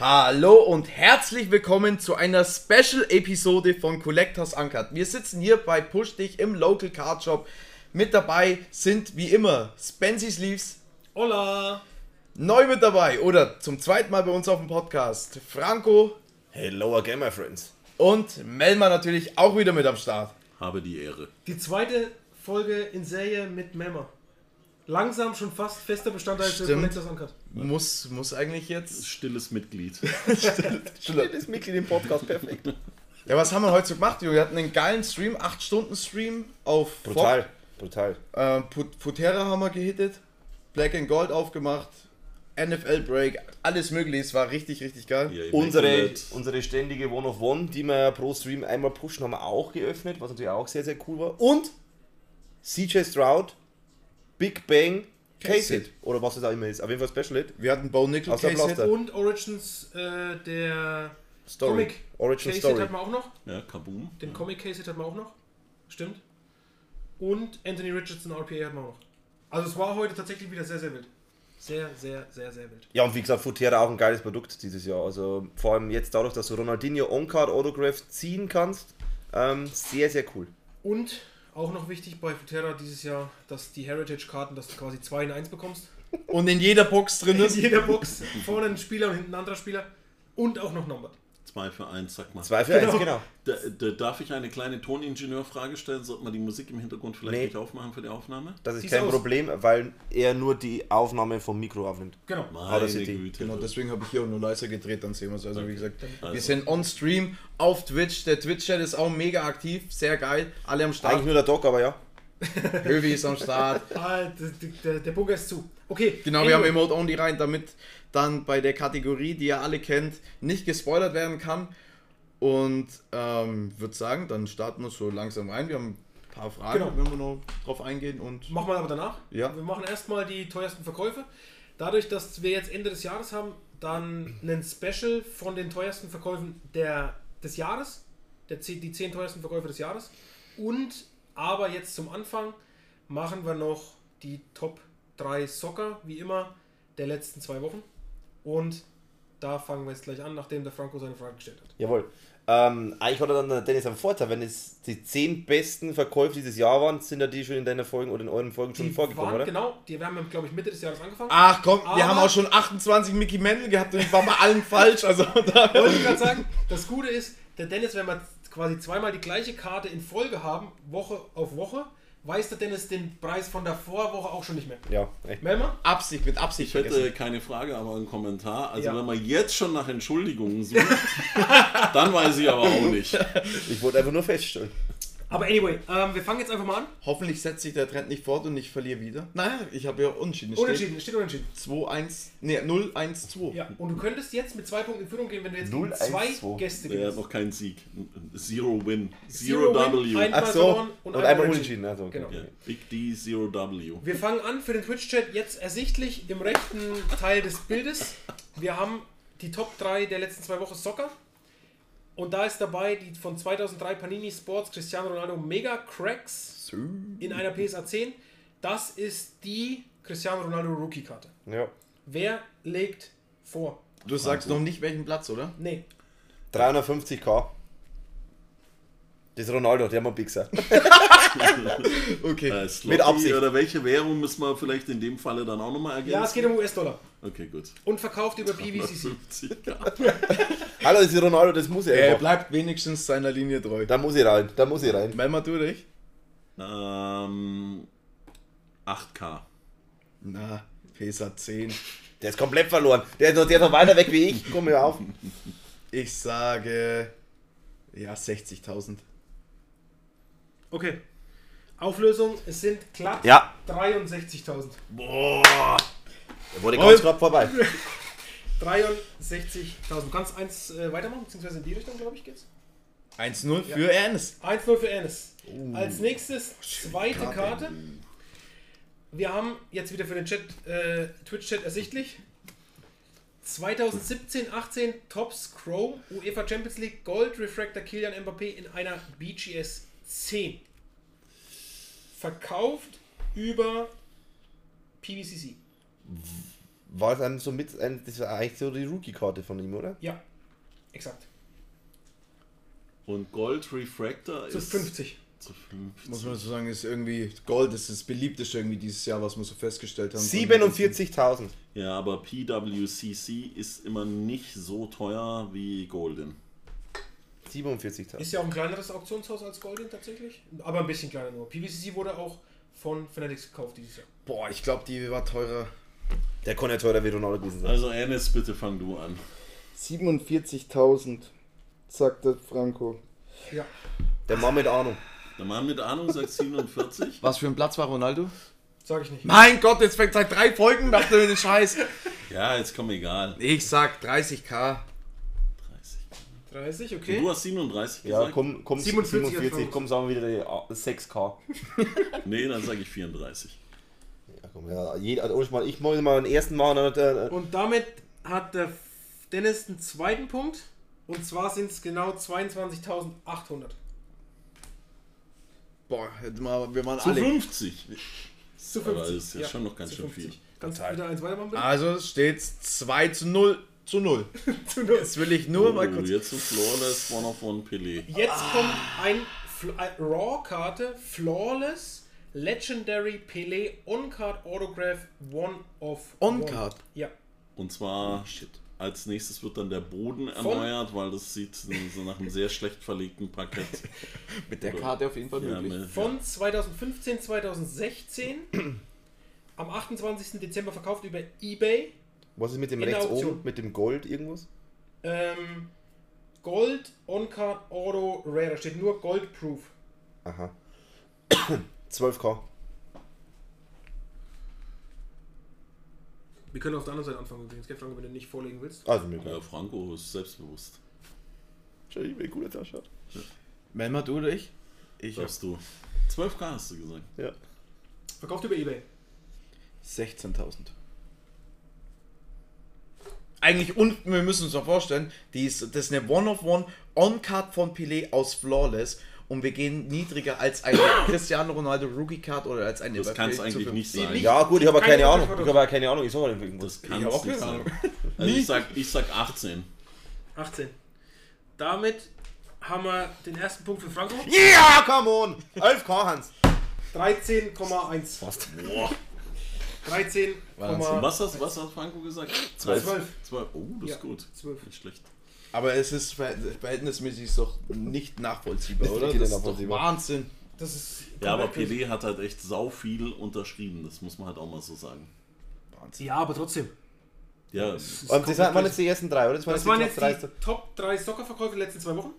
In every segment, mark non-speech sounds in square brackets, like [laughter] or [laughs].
Hallo und herzlich willkommen zu einer Special-Episode von Collectors Uncut. Wir sitzen hier bei Push Dich im Local Card Shop. Mit dabei sind wie immer Spency Sleeves, Hola! neu mit dabei oder zum zweiten Mal bei uns auf dem Podcast Franco Hello again, my friends. und Melma natürlich auch wieder mit am Start. Habe die Ehre. Die zweite Folge in Serie mit Memmer. Langsam schon fast fester Bestandteil des Stimmt. Collectors Uncut. Muss, muss eigentlich jetzt. Stilles Mitglied. [laughs] Stilles Mitglied im Podcast, perfekt. Ja, was haben wir heute so gemacht? Wir hatten einen geilen Stream, 8 Stunden Stream auf Brutal, brutal. Äh, Put- Putera haben wir gehittet, Black and Gold aufgemacht, NFL Break, alles mögliche. Es war richtig, richtig geil. Ja, Unsere, unsere ständige One of One, die wir pro Stream einmal pushen, haben wir auch geöffnet, was natürlich auch sehr, sehr cool war. Und CJ Stroud, Big Bang. Case-It. Oder was es auch immer ist. Auf jeden Fall Special Hit. Wir hatten Bo Nickel Aus der Case Blaster. Und Origins äh, der Story. Comic Origin Case Story. hatten wir auch noch. Ja, Kaboom. Den Comic Case hatten wir auch noch. Stimmt. Und Anthony Richardson RPA hatten wir auch noch. Also es war heute tatsächlich wieder sehr, sehr wild. Sehr, sehr, sehr, sehr wild. Ja, und wie gesagt, Futera auch ein geiles Produkt dieses Jahr. Also vor allem jetzt dadurch, dass du Ronaldinho On-Card Autograph ziehen kannst, ähm, sehr, sehr cool. Und auch noch wichtig bei Futera dieses Jahr, dass die Heritage-Karten, dass du quasi 2 in 1 bekommst. Und in jeder Box drin In ist. jeder Box vorne ein Spieler und hinten ein anderer Spieler. Und auch noch numbered. Zwei für eins, sag mal. Zwei für eins, genau. Da, da darf ich eine kleine Toningenieurfrage stellen? Sollte man die Musik im Hintergrund vielleicht Nee. nicht aufmachen für die Aufnahme? Das ist Sieht's kein aus. Problem, weil er nur die Aufnahme vom Mikro aufnimmt. Genau. Meine City. Güte. Genau, deswegen habe ich hier auch nur leiser gedreht, dann sehen wir es. Also wie gesagt, wir Also. sind on Stream auf Twitch. Der Twitch-Chat ist auch mega aktiv, sehr geil. Alle am Eigentlich Start. nur der Doc, aber ja. [laughs] Hövi ist am Start. Ah, der, der, der Bunker ist zu. Okay. Genau, wir haben. Emote Only rein, damit dann bei der Kategorie, die ihr alle kennt, nicht gespoilert werden kann. Und ähm, würde sagen, dann starten wir so langsam rein. Wir haben ein paar Fragen, Genau. wenn wir noch drauf eingehen. Und Machen wir aber danach. Ja. Wir machen erstmal die teuersten Verkäufe. Dadurch, dass wir jetzt Ende des Jahres haben, dann einen Special von den teuersten Verkäufen der, des Jahres. Der, zehn- die 10 teuersten Verkäufe des Jahres. Und aber jetzt zum Anfang machen wir noch die Top 3 Soccer, wie immer, der letzten zwei Wochen. Und da fangen wir jetzt gleich an, nachdem der Franco seine Frage gestellt hat. Jawohl. Ähm, eigentlich hat er dann der Dennis einen Vorteil, wenn es die 10 besten Verkäufe dieses Jahr waren, sind ja die schon in deiner Folgen oder in euren Folgen schon Die vorgekommen, waren, oder? genau, die haben, glaube ich, Mitte des Jahres angefangen. Ach komm, wir Aber- haben auch schon 28 Mickey Mendel gehabt und ich war bei allen falsch. Also [laughs] da, wollte ich gerade sagen, das Gute ist, der Dennis, wenn wir quasi zweimal die gleiche Karte in Folge haben, Woche auf Woche, weiß der Dennis den Preis von der Vorwoche auch schon nicht mehr. Ja, echt. Melma? Absicht, mit Absicht Ich hätte vergessen. keine Frage, aber einen Kommentar. Also Ja. wenn man jetzt schon nach Entschuldigungen sucht, [laughs] dann weiß ich aber auch nicht. Ich wollte einfach nur feststellen. Aber anyway, ähm, wir fangen jetzt einfach mal an. Hoffentlich setzt sich der Trend nicht fort und ich verliere wieder. Naja, ich habe ja unentschieden. Unentschieden, es steht unentschieden. Steht 2-1, nee, 0-1-2. Ja, und du könntest jetzt mit zwei Punkten in Führung gehen, wenn du jetzt 0, gegen zwei 1, 2. Gäste Der hat gewinnst. noch keinen Sieg. Zero Win. Zero Zero, Win, W. einmal Ach so. verloren Und, einmal unentschieden. Also, okay. Genau. Ja, Big D, Zero W. Wir fangen an für den Twitch-Chat jetzt ersichtlich im rechten Teil des Bildes. Wir haben die Top 3 der letzten zwei Wochen Soccer. Und da ist dabei die von 2003 Panini Sports Cristiano Ronaldo Mega Cracks in einer PSA 10. Das ist die Cristiano Ronaldo Rookie-Karte. Ja. Wer legt vor? Du sagst noch nicht welchen Platz, oder? Nee. 350k. Das ist Ronaldo, der Mobixer. [laughs] Okay. Äh, Slotty Mit Absicht. Oder welche Währung müssen wir vielleicht in dem Falle dann auch nochmal ergänzen? Ja, es geht um US-Dollar. Okay, gut. Und verkauft über PVCC. [laughs] [laughs] 50, ja. Hallo, das ist Ronaldo, das muss ich Er einfach. bleibt wenigstens seiner Linie treu. Da muss ich rein, da muss ich rein. Melma, du dich? ähm, 8K. Na, PSA 10. Der ist komplett verloren. Der ist noch, der ist noch weiter weg wie ich. Komm mir auf. Ich sage, ja, 60.000. Okay. Auflösung, es sind glatt Ja. 63.000. Boah. Der wurde ganz knapp vorbei. 63.000. Du kannst eins äh, weitermachen, beziehungsweise in die Richtung, glaube ich, geht's. 1-0 für Ernst. 1-0 für Ennis. Als nächstes zweite Karte. Karte. Wir haben jetzt wieder für den Chat, äh, Twitch-Chat ersichtlich. 2017-18 Tops Chrome UEFA Champions League Gold Refractor Kilian Mbappé in einer BGS 10. Verkauft über PVCC. War dann so mit, ein, das war eigentlich so die Rookie-Karte von ihm, oder? Ja, exakt. Und Gold Refractor Zu ist 50. zu 50. Muss man so sagen, ist irgendwie Gold ist das beliebteste irgendwie dieses Jahr, was wir so festgestellt haben. 47.000. Ja, aber PWCC ist immer nicht so teuer wie Golden. 47.000. Ist ja auch ein kleineres Auktionshaus als Golden tatsächlich. Aber ein bisschen kleiner nur. PVCC wurde auch von Fanatics gekauft dieses Jahr. Boah, ich glaube, die war teurer. Der kann ja teurer wie Ronaldo gewesen sein. Also Enes, bitte fang du an. 47.000, sagt der Franco. Ja. Der Mann mit Ahnung. Der Mann mit Ahnung sagt 47. Was für ein Platz war Ronaldo? Sag ich nicht. Mein Gott, jetzt fängt seit drei Folgen macht er den Scheiß. Ja, jetzt komm egal. Ich sag 30k. 30. 30, Und okay. Du hast 37 Ja, gesagt? komm, komm 47 47, jetzt komm, sagen wir wieder die A- 6K. Nee, dann sage ich 34. Ja, komm, ja, jeder, also ich mal, ich muss mal den ersten Mal. Und, äh, Und damit hat der Dennis einen zweiten Punkt. Und zwar sind es genau 22.800. Boah, hätten wir, wir waren Zu alle. 50. Zu Aber das ist ja schon noch ganz zu schön viel. Kannst du wieder eins weitermachen, bitte? Also es steht 2 zu 0 zu 0. [laughs] Zu null. Jetzt will ich nur mal Oh, kurz. jetzt ein Flawless One of One Pelé. Jetzt kommt ein, ein Raw-Karte, Flawless, Legendary Pelé On-Card Autograph One of On-Card? Ja. Und zwar als nächstes wird dann der Boden erneuert, weil das sieht so nach einem sehr schlecht verlegten Parkett. [laughs] Mit der Karte auf jeden Fall Ja, möglich. ne, Von 2015, 2016. [clears throat] am 28. Dezember verkauft über Ebay. was ist mit dem rechts oben, mit dem Gold irgendwas? Ähm, Gold On-Card Auto Rare. Da steht nur Gold Proof. Aha. [clears throat] 12K. Wir können auf der anderen Seite anfangen übrigens, gell, Franco, wenn du nicht vorlegen willst. Also mir ja, geil. Franco ist selbstbewusst. Schau, ich will gute Tasche. Melma, du oder ich? Ich Darfst du. 12k hast du gesagt. Ja. Verkauft über Ebay. 16.000. Eigentlich, und wir müssen uns doch vorstellen, die ist, das ist eine One-of-One On-Card von Pelé aus Flawless und wir gehen niedriger als eine [coughs] Cristiano Ronaldo Rookie-Card oder als eine Das kann es eigentlich nicht sein. Ja, gut, ich habe Keine keine Ahnung. Ich habe keine Ahnung. Ich sag mal. Das kann es auch nicht keine sein. Ahnung. [laughs] Also ich sag, ich sag 18. 18. Damit haben wir den ersten Punkt für Franco. Ja, come on! 11K, Hans. 13,1. Fast. Boah. 13,1. Was hast, was hat Franco gesagt? 12. 12. Oh, das Ja, ist gut. 12. Nicht schlecht. Aber es ist verhält- verhältnismäßig doch nicht nachvollziehbar, Nicht oder? Das ist doch. Wahnsinn. Das ist. Ja, aber Pelé hat halt echt sau viel unterschrieben. Das muss man halt auch mal so sagen. Wahnsinn. Ja, aber trotzdem. Ja, Und das waren jetzt die ersten drei, oder? Das waren Das jetzt waren die jetzt Top die drei. Top 3 Soccerverkäufe der letzten zwei Wochen.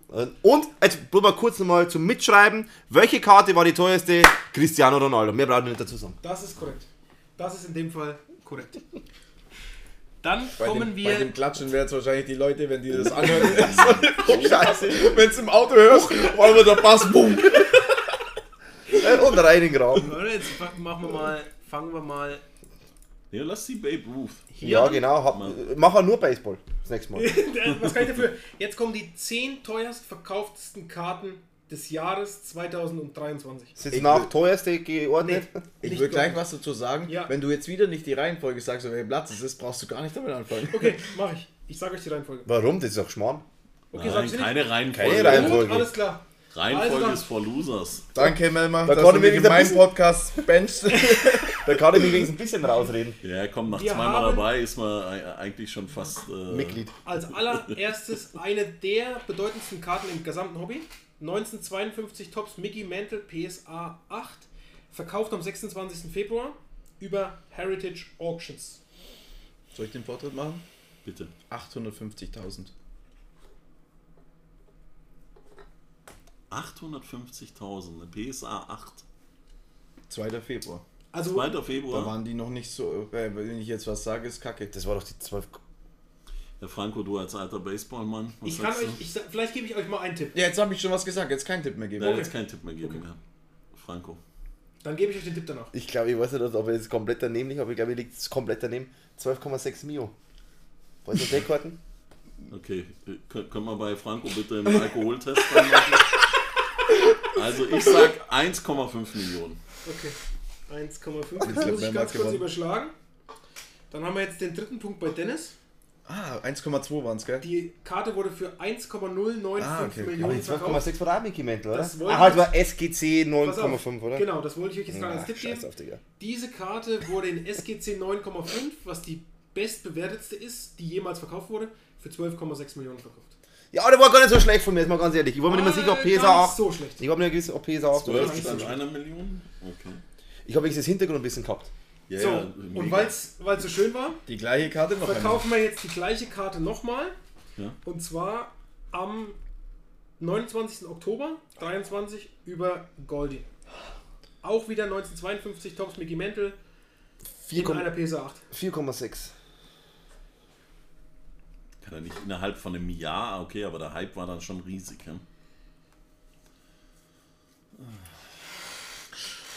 Und, jetzt bloß mal kurz nochmal zum Mitschreiben. Welche Karte war die teuerste? Cristiano Ronaldo. Mehr brauchen wir nicht dazu sagen. Das ist korrekt. Das ist in dem Fall korrekt. Dann Bei kommen dem, wir. bei dem Klatschen werden es wahrscheinlich die Leute, wenn die das [laughs] anhören. [laughs] oh, Scheiße. Wenn es im Auto hörst, wollen wir der Bass, boom. Äh, [laughs] Und rein in den Graben. Jetzt machen wir mal, fangen wir mal ja lass die Babe Ruth. hier Ja, an. genau. Hab, mach auch nur Baseball. Das nächste Mal. Was kann ich dafür? Jetzt kommen die 10 teuerst verkauftesten Karten des Jahres 2023. Ist jetzt Ich nach will- teuerste geordnet? Ich Nicht will gleich was dazu sagen. Ja. Wenn du jetzt wieder nicht die Reihenfolge sagst, auf welchem Platz es ist, brauchst du gar nicht damit anfangen. Okay, [laughs] mache ich. Ich sage euch die Reihenfolge. Warum? Das ist doch Schmarrn. Okay, Nein, ich keine Reihenfolge. Keine Reihenfolge. Gut, alles klar. Reihenfolge Also ist for Losers. Danke, Melma, Da dass konnte du mir mich in meinem Podcast benchst. [laughs] [laughs] Da kann ich mich wenigstens ein bisschen rausreden. Ja, komm, nach Wir zweimal dabei ist man ei- eigentlich schon fast. Äh, Mitglied. Als allererstes eine der bedeutendsten Karten im gesamten Hobby. 1952 Tops Mickey Mantle PSA 8. Verkauft am 26. Februar über Heritage Auctions. Soll ich den Vortritt machen? Bitte. 850.000. 850.000, eine PSA 8. 2. Februar. Also 2. Da Februar. waren die noch nicht so, äh, wenn ich jetzt was sage, ist kacke. Das war doch die 12. Herr Franco, du als alter Baseballmann. Was ich kann sagst euch, ich, vielleicht gebe ich euch mal einen Tipp. Ja, jetzt habe ich schon was gesagt, jetzt keinen Tipp mehr geben. Da Okay. jetzt keinen Tipp mehr geben. Ja. Franco. Dann gebe ich euch den Tipp danach. Ich glaube, ich weiß nicht, ob er jetzt komplett daneben liegt, aber ich glaube, er liegt komplett daneben. 12,6 Mio. Ist das Karten? [laughs] Okay, äh, kö- können wir bei Franco bitte einen Alkoholtest machen? [laughs] Also ich sag 1,5 Millionen. Okay. 1,5. Jetzt Jetzt muss ich ganz kurz gewonnen. überschlagen. Dann haben wir jetzt den dritten Punkt bei Dennis. Ah, 1,2 waren es, gell? Die Karte wurde für 1,095 Ah, okay. Millionen verkauft. 12,6 war auch Mickey Mantle, oder? Das wollte Ah, halt ich- war SGC Pass auf. 9,5, oder? Genau, das wollte ich euch jetzt gerade als Tipp geben. auf, Digga. Diese Karte wurde in SGC 9,5, was die bestbewertetste ist, die jemals verkauft wurde, für 12,6 Millionen verkauft. Ja, der war gar nicht so schlecht von mir, ist mal ganz ehrlich. Ich war mir nicht mehr sicher, ob PSA nicht 8. so schlecht. Ich habe mir gewiss, ob PSA 8 oder 12 nicht so statt schlecht. einer Million? Okay. Ich habe das Hintergrund ein bisschen gehabt. Ja, so, ja, und weil es so schön war, Die gleiche Karte noch einmal. verkaufen wir jetzt die gleiche Karte nochmal. Ja. Und zwar am 29. Oktober 23 über Goldie. Auch wieder 1952 Tops Mickey Mantle in 4,- einer PSA 8. 4,6. Kann er nicht innerhalb von einem Jahr, okay, aber der Hype war dann schon riesig. Ja?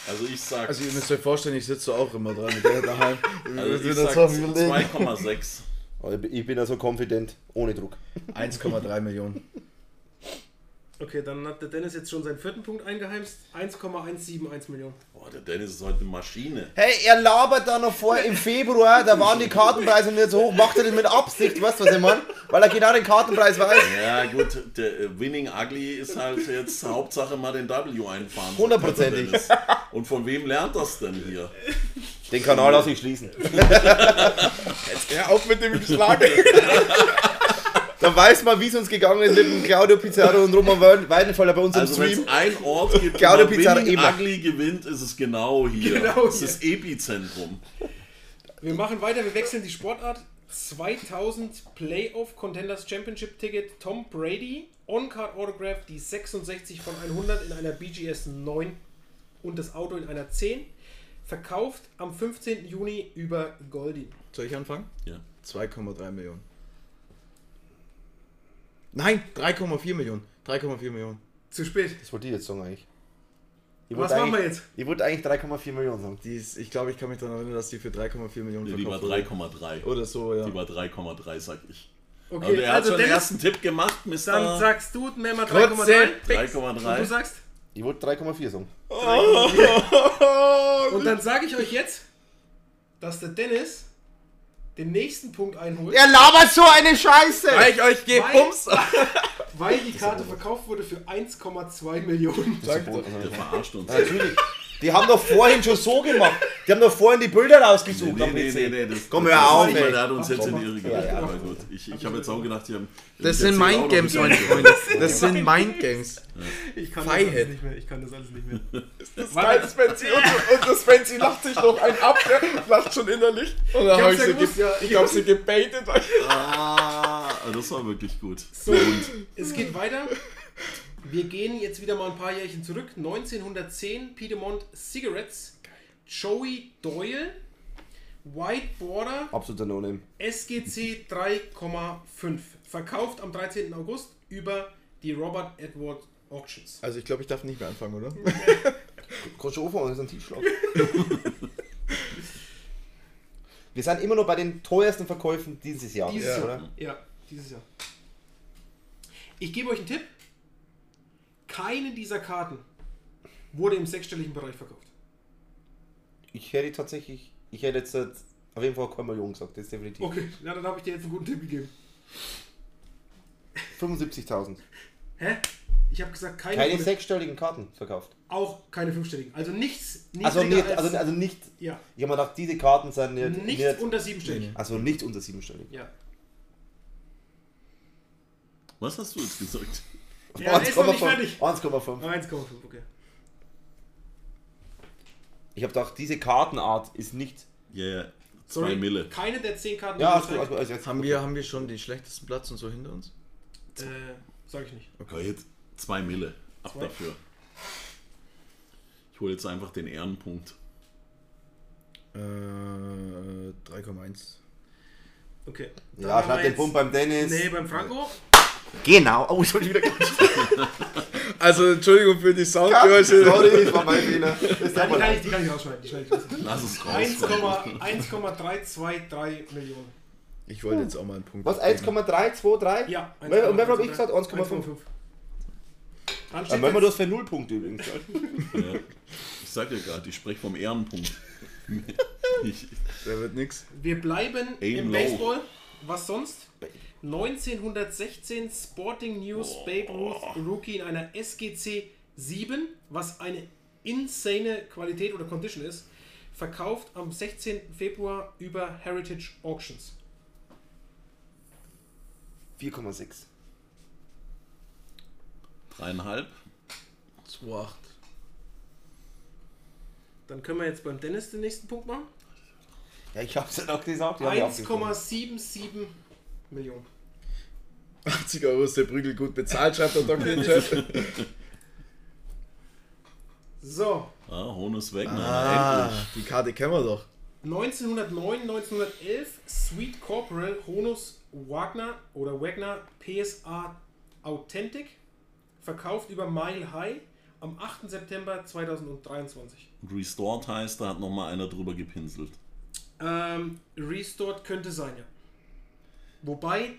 Also ich sag, Also ihr müsst euch vorstellen, ich sitze auch immer dran mit der daheim. [laughs] also ich sag auch überlegen. 2,6. Aber Ich bin ja so confident, ohne Druck. [laughs] 1,3 Millionen. Okay, dann hat der Dennis jetzt schon seinen vierten Punkt eingeheimst. 1,171 Millionen. Boah, der Dennis ist heute eine Maschine. Hey, er labert da noch vor im Februar, da waren die Kartenpreise nicht so hoch. Macht er das mit Absicht, weißt du, was ich meine? Weil er genau den Kartenpreis weiß. Ja gut, der äh, Winning Ugly ist halt jetzt Hauptsache mal den W einfahren. Hundertprozentig. Und von wem lernt das denn hier? Den Kanal lasse ich schließen. [laughs] Ja, auch mit dem Geschlag. [laughs] Da weiß man, wie es uns gegangen ist mit dem Claudio Pizarro und Roman Weidenfeller bei uns im Also wenn Stream. es ein Ort gibt, Claudio wo man Pizarro Winning immer. Ugly gewinnt, ist es genau hier. Genau das hier. ist das Epizentrum. Wir machen weiter, wir wechseln die Sportart. 2000 Playoff Contenders Championship Ticket Tom Brady On-Card Autograph, die 66 von 100 in einer BGS 9 und das Auto in einer 10. Verkauft am 15. Juni über Goldie. Soll ich anfangen? Ja. 2,3 Millionen. Nein, 3,4 Millionen. 3,4 Millionen. Zu spät. Das wollte ich jetzt sagen eigentlich. Ich Was machen wir jetzt? Ich wollte eigentlich 3,4 Millionen sagen. Die ist, ich glaube, ich kann mich daran erinnern, dass die für 3,4 Millionen Die war verkauft wurde. 3,3. Oder so, ja. Die war 3,3, sag ich. Okay, Und er hat also schon den ersten Tipp gemacht, Mr. dann sagst du mehr mal Trotzdem. 3,3. Und du 3,3. sagst? Ich wollte 3,4 sagen. Und dann sage ich euch jetzt, dass der Dennis den nächsten Punkt einholt, Er labert so eine Scheiße! Weil ich euch gebe Weil- Bums. weil die Karte verkauft wurde für 1,2 Millionen. Sag doch. Der verarscht uns. Natürlich. Die haben doch vorhin schon so gemacht. Die haben doch vorhin die Bilder rausgesucht Nee, nee, nee, nee, das, Komm, hör auf, ey. Der hat uns jetzt in die Irre Ja, gebracht. ja. Aber gut, ich, ich habe jetzt auch gedacht, die haben. Das sind Mindgames, ein meine. Freunde. Das sind Mindgames. Ich kann das alles nicht mehr. Ich kann das alles nicht mehr. [laughs] Das ist geil, Spency. Und, und das Spency lacht sich noch ein ab, lacht schon innerlich. Und dann Ich habe ich, ich hab sie gebaitet. Ah, das war wirklich gut. So, es geht weiter. Wir gehen jetzt wieder mal ein paar Jährchen zurück. 1910 Piedmont Cigarettes. Joey Doyle. White Border. Absoluter No-Name. SGC 3,5. Verkauft am 13. August über die Robert Edward Auctions. Also ich glaube, ich darf nicht mehr anfangen, oder? [laughs] Du anfangen, das ist ein Tiefschlag. [laughs] Wir sind immer noch bei den teuersten Verkäufen dieses Jahr, Dieses Jahr. oder? Ja, dieses Jahr. Ich gebe euch einen Tipp. Keine dieser Karten wurde im sechsstelligen Bereich verkauft. Ich hätte tatsächlich, ich hätte jetzt auf jeden Fall keine Million gesagt, das ist definitiv. Okay, ja, dann habe ich dir jetzt einen guten Tipp gegeben. 75.000. Hä? Ich habe gesagt, keine, Keine sechsstelligen Karten verkauft. auch keine fünfstelligen. Also nichts Also nicht, als, also, also nicht, ja, ich habe mir gedacht, diese Karten sind nicht, nichts nicht unter siebenstellig. also nicht unter siebenstellig. Ja. Was hast du jetzt gesagt? Ja, der ist noch nicht 1,5. fertig. 1,5. 1,5, okay. Ich habe gedacht, diese Kartenart ist nicht. Ja, ja. Zwei Sorry, Mille. keine der zehn Karten, Ja, also, ich also, also jetzt Haben wir, haben wir schon den schlechtesten Platz und so hinter uns? äh, sag ich nicht. Okay, jetzt zwei Mille. Ab Zwei. dafür. Ich hole jetzt einfach den Ehrenpunkt. Äh, 3,1. Okay. Ja, wir schreibt den Punkt beim Dennis. Nee, beim Franco. Genau. Oh, ich wollte wieder [laughs] Also, Entschuldigung für die Soundgeräusche. Sorry, das war mein Fehler. Ja, die, kann ich, die kann ich rausschneiden. Die schneide ich raus. Lass es raus. 1,- 1,323 Millionen. Ich wollte jetzt auch mal einen Punkt. Was? geben. 1,323? Ja. Und wer- und wer hab ich gesagt? 1,5. Dann Dann wir das für Nullpunkte übrigens. Ja. Ich sag dir gerade, ich spreche vom Ehrenpunkt. [laughs] Ich, Der wird nix. Wir bleiben Aim im low. Baseball. Was sonst? 1916 Sporting News Babe Ruth Rookie in einer SGC 7, was eine insane Qualität oder Condition ist, verkauft am 16. Februar über Heritage Auctions. 4,6. dreieinhalb. 2,8. Dann können wir jetzt beim Dennis den nächsten Punkt machen. Ja, ich hab's ja doch gesagt. die hab ich aufgeschrieben. 1,77 Millionen. 80 Euro ist der Prügel gut bezahlt, schreibt der Doktor in. So, Ah, Honus Wegner. Ah, endlich. die Karte kennen wir doch. 1909, 1911 Sweet Corporal Honus Wagner oder Wagner PSA Authentic verkauft über Mile High am 8. September 2023. Restored heißt, da hat nochmal einer drüber gepinselt. Ähm, Restored könnte sein, ja. Wobei,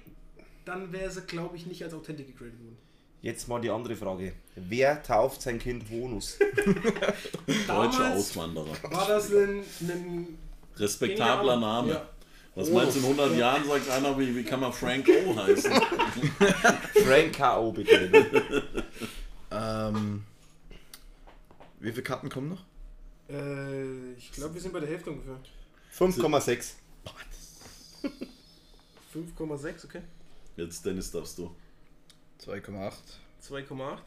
dann wäre sie, glaube ich, nicht als Authentic gegradet worden. Jetzt mal die andere Frage. Wer tauft sein Kind Honus? [laughs] Deutsche Damals Auswanderer. war das ein, ein Respektabler Name. Ja. Was meinst du, in 100 Jahren sagt einer, wie, wie kann man Frank O heißen? [laughs] Frank K.O. bitte. Ähm, wie viele Karten kommen noch? Äh, ich glaube, wir sind bei der Hälfte ungefähr. 5,6. 5,6, okay. Jetzt Dennis darfst du. 2,8. 2,8.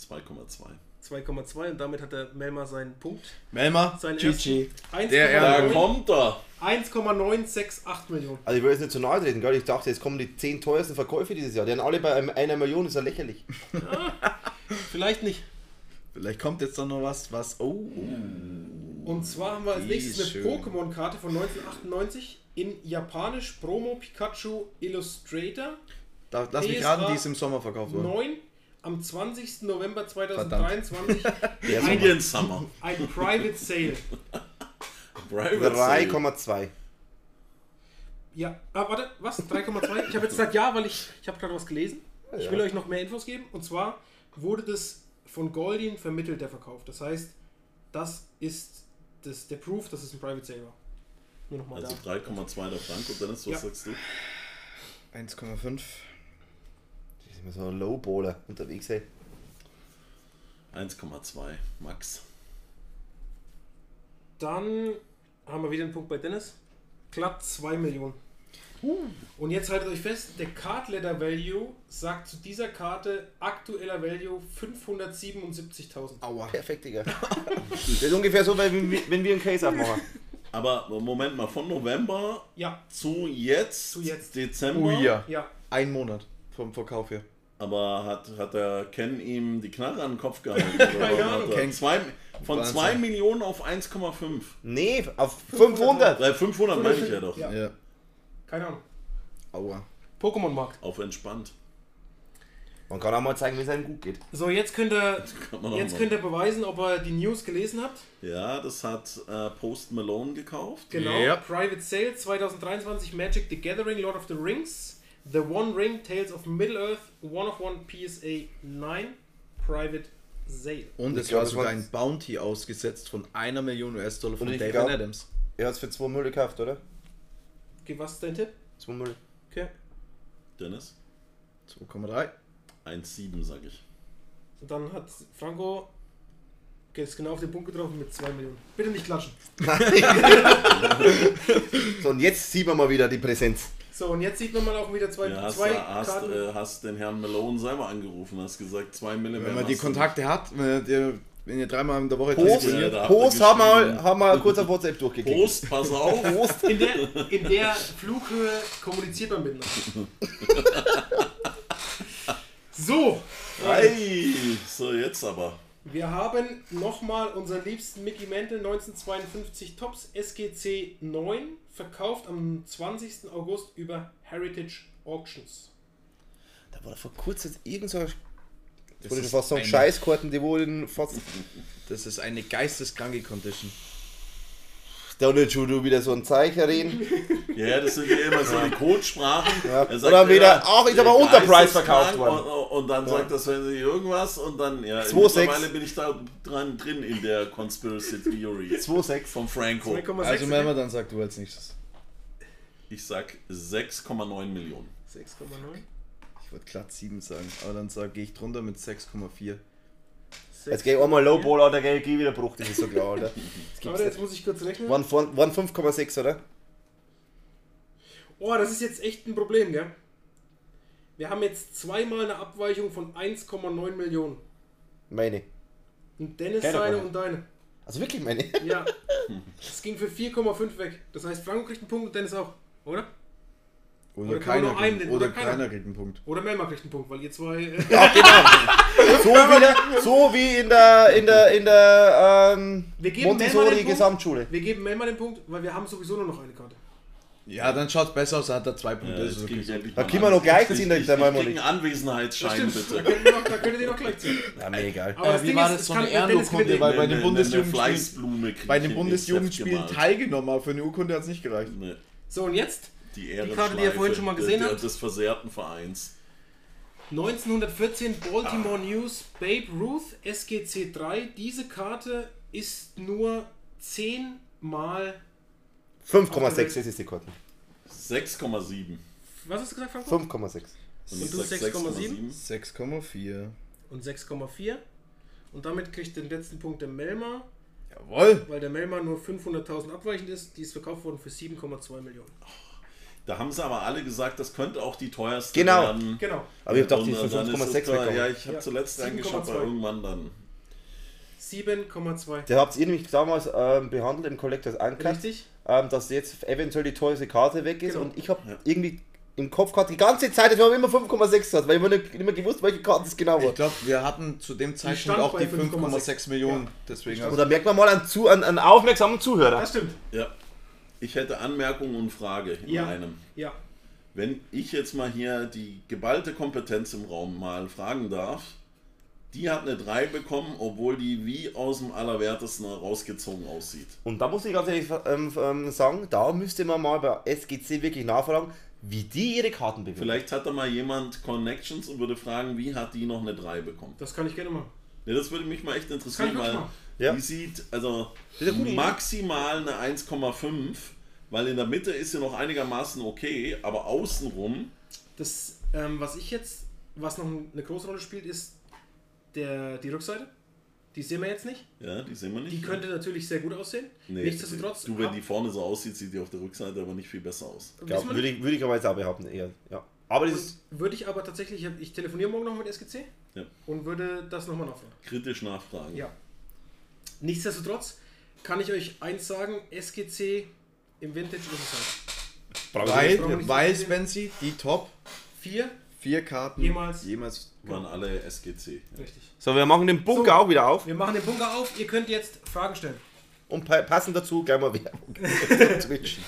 2,2. 2,2 und damit hat der Melma seinen Punkt. Melma, Seinen GG. ersten. Der 1,9 Da kommt er! 1,968 Millionen. Also ich will jetzt nicht zu nahe treten, gell? Ich dachte, jetzt kommen die 10 teuersten Verkäufe dieses Jahr. Die haben alle bei einer Million, ist ja lächerlich. [laughs] Vielleicht nicht. Vielleicht kommt jetzt doch noch was, was. Oh. Und zwar haben wir als nächstes eine. Pokémon-Karte von 1998 in Japanisch Promo Pikachu Illustrator Da, lass mich raten, die ist im Sommer verkauft worden. 9 am 20. November 2023. [laughs] Der ein, Indian Summer. ein Private Sale. Private Sale. 3,2. Ja, ah, warte, was? 3,2? Ich habe jetzt gesagt ja, weil ich, ich habe gerade was gelesen. Ich will Ja. euch noch mehr Infos geben. Und zwar wurde das von Goldin vermittelt, der Verkauf. Das heißt, das ist das, der Proof, dass es ein Private Sale war. Nur nochmal Also da. 3,2 der Franco. Dennis, was Ja. sagst du? 1,5. Das ist immer so ein Lowballer unterwegs, ey. 1,2. Max. Dann haben wir wieder einen Punkt bei Dennis. Glatt 2 Millionen. Und jetzt haltet euch fest, der Card Letter Value sagt zu dieser Karte aktueller Value 577.000. Aua. Perfekt, Digga. [laughs] Das ist ungefähr so, wenn wir, wenn wir einen Case aufmachen. Aber Moment mal, von November Ja, zu jetzt, Zu jetzt. Dezember. Oh ja. ja. Ein Monat vom Verkauf her. Aber hat, hat der Ken ihm die Knarre an den Kopf [laughs] gehalten? Oder Keine Ahnung. hat Ken- zwei, von Wahnsinn. 2 Millionen auf 1,5. Nee, auf 500. Äh, 500 meine ich ja doch. Ja. Ja. Keine Ahnung. Aua. Pokémon-Markt. Auf entspannt. Man kann auch mal zeigen, wie es einem gut geht. So, jetzt könnt ihr, jetzt könnt ihr beweisen, ob ihr die News gelesen habt. Ja, das hat äh, Post Malone gekauft. Genau. Ja. Private Sale 2023 Magic the Gathering Lord of the Rings. The One Ring Tales of Middle Earth One of One PSA 9 Private Sale. Und es war sogar ein Bounty ausgesetzt von einer Million US-Dollar von David glaub- Adams. Er hat es für 2 Müll gekauft, oder? Okay, was ist dein Tipp? 2 Müll. Okay. Dennis? 2,3. 1,7 sag ich. Und dann hat Franco jetzt genau auf den Punkt getroffen mit 2 Millionen. Bitte nicht klatschen. [laughs] So, und jetzt sieht man mal wieder die Präsenz. So, und jetzt sieht man mal auch wieder zwei, Ja, hast, zwei du- hast, Karten. äh, hast den Herrn Malone selber angerufen, hast gesagt, 2 mm. Wenn man die Kontakte hat, wenn ihr, wenn ihr dreimal in der Woche Post, telefoniert, ihr Post haben wir, haben wir kurz auf WhatsApp durchgeklickt. Prost, pass auf. Post. In der, in der Flughöhe kommuniziert man miteinander. [laughs] So, Ei, so jetzt aber. wir haben nochmal unseren liebsten Mickey Mantle 1952 Tops SGC 9 verkauft am 20. August über Heritage Auctions. Da war vor kurzem irgend so. Ich Das schon fast sagen, eine- Scheißkarten, die wurden fast. das ist eine geisteskranke Condition. Da nicht schon du wieder so ein Zeichen reden. [laughs] Ja, ja, das sind ja immer so die Codesprachen. Ja. Er Oder wieder, ach, ist aber Unterpreis verkauft worden. Und, und dann sagt das, wenn sie irgendwas und dann, ja, 2,6. mittlerweile bin ich da dran drin in der Conspiracy Theory 2,6. von Franco. 2,6. Also Melma, dann sag du als nächstes. Ich sag 6,9 Millionen. 6,9. Ich wollte glatt 7 sagen, aber dann sage ich drunter mit 6,4. Jetzt geh ich einmal Lowball, Alter, geh geh wieder Bruch, das ist so klar, [laughs] gibt's Warte, jetzt muss ich kurz rechnen. Waren von- waren 5,6, oder? Oh, das ist jetzt echt ein Problem, gell? Wir haben jetzt zweimal eine Abweichung von 1,9 Millionen. Meine. Und Dennis Keine seine Frage. und deine. Also wirklich meine. [laughs] Ja. [laughs] Es ging für 4,5 weg. Das heißt, Franco kriegt einen Punkt und Dennis auch. Oder? Oder, Oder kann keiner, nur einen kriegt, den- oder oder keiner? keiner kriegt einen Punkt. Oder Melma kriegt einen Punkt, weil ihr zwei. Äh, So wie, der, so wie in der, in der, in der ähm, Wir geben Melma den Montessori Punkt. Gesamtschule. wir geben Melma den Punkt, weil wir haben sowieso nur noch eine Karte. Ja, dann schaut besser aus, dann hat er zwei Ja, Punkte. das ist krieg okay Da können wir noch gleich Ich- ziehen, ich- der Ich Malmoli. krieg einen Anwesenheitsschein, Da bitte. könnt ihr noch, da könnt ihr noch gleich ziehen. Ja, mir egal. Aber das Äh, wie Ding war das es so kann- eine Ehrenurkunde? Weil bei den Bundesjugendspielen bei den Bundesjugendspielen teilgenommen, aber für eine Urkunde hat es nicht gereicht. So, und jetzt? die Karte, die ihr vorhin schon mal der- gesehen der- habt. des versehrten Vereins. 1914 Baltimore News Babe Ruth SGC 3. Diese Karte ist nur 10 mal. 5,6 das ist die Karte. 6,7. Was hast du gesagt, Franco? 5,6. Und, Und du 6,7? 6,4. Und 6,4. Und damit kriegt den letzten Punkt der Melma, Jawohl. weil der Melma nur 500.000 abweichend ist. Die ist verkauft worden für 7,2 Millionen. Da haben sie aber alle gesagt, das könnte auch die teuerste Genau. werden. Genau. Aber ich dachte, die Und ist für dann ist 5,6 es da- Ja, ich habe Ja, zuletzt reingeschaut, aber 7,2. irgendwann dann. 7,2. Der habt ihr nämlich damals ähm, behandelt im Collectors Uncut, Richtig? ähm, dass jetzt eventuell die teuerste Karte weg ist Genau. und ich habe Ja. irgendwie im Kopf gehabt, die ganze Zeit, dass wir immer 5,6 hat, weil ich immer nicht, nicht mehr gewusst, welche Karte es genau war. Ich glaube, wir hatten zu dem Zeitpunkt auch die 5,6 5,6 Millionen. Ja. Deswegen Und da merkt man mal einen, zu, einen, einen aufmerksamen Zuhörer. Das stimmt. Ja. Ich hätte Anmerkung und Frage in Ja. einem. Ja. Wenn ich jetzt mal hier die geballte Kompetenz im Raum mal fragen darf, die hat eine 3 bekommen, obwohl die wie aus dem Allerwertesten rausgezogen aussieht. Und da muss ich ganz ehrlich ähm, ähm, sagen, da müsste man mal bei SGC wirklich nachfragen, wie die ihre Karten bewerten. Vielleicht hat da mal jemand Connections und würde fragen, wie hat die noch eine 3 bekommen. Das kann ich gerne machen. Ja, das würde mich mal echt interessieren, Kann ich weil. Ja. die sieht, also maximal eine 1,5, weil in der Mitte ist sie noch einigermaßen okay, aber außenrum, Das, ähm, was ich jetzt, was noch eine große Rolle spielt, ist der, die Rückseite. Die sehen wir jetzt nicht. ja, die sehen wir nicht. Die könnte natürlich sehr gut aussehen. Nee, Nichtsdestotrotz. Du, wenn die vorne so aussieht, sieht die auf der Rückseite aber nicht viel besser aus. Glaub, würde, ich, würde ich aber jetzt auch behaupten, eher. Ja. Aber Und würde ich aber tatsächlich, ich telefoniere morgen noch mit SGC Ja. und würde das nochmal nachfragen. Kritisch nachfragen. Ja. Nichtsdestotrotz kann ich euch eins sagen, SGC im Vintage ist es halt. Weil, weil. Spency, die Top Vier, vier Karten Jemals. jemals Waren alle SGC. richtig. So, wir machen den Bunker So. auch wieder auf Wir machen den Bunker auf, ihr könnt jetzt Fragen stellen. Und pa passend dazu gleich mal Werbung. [laughs] Perfekt.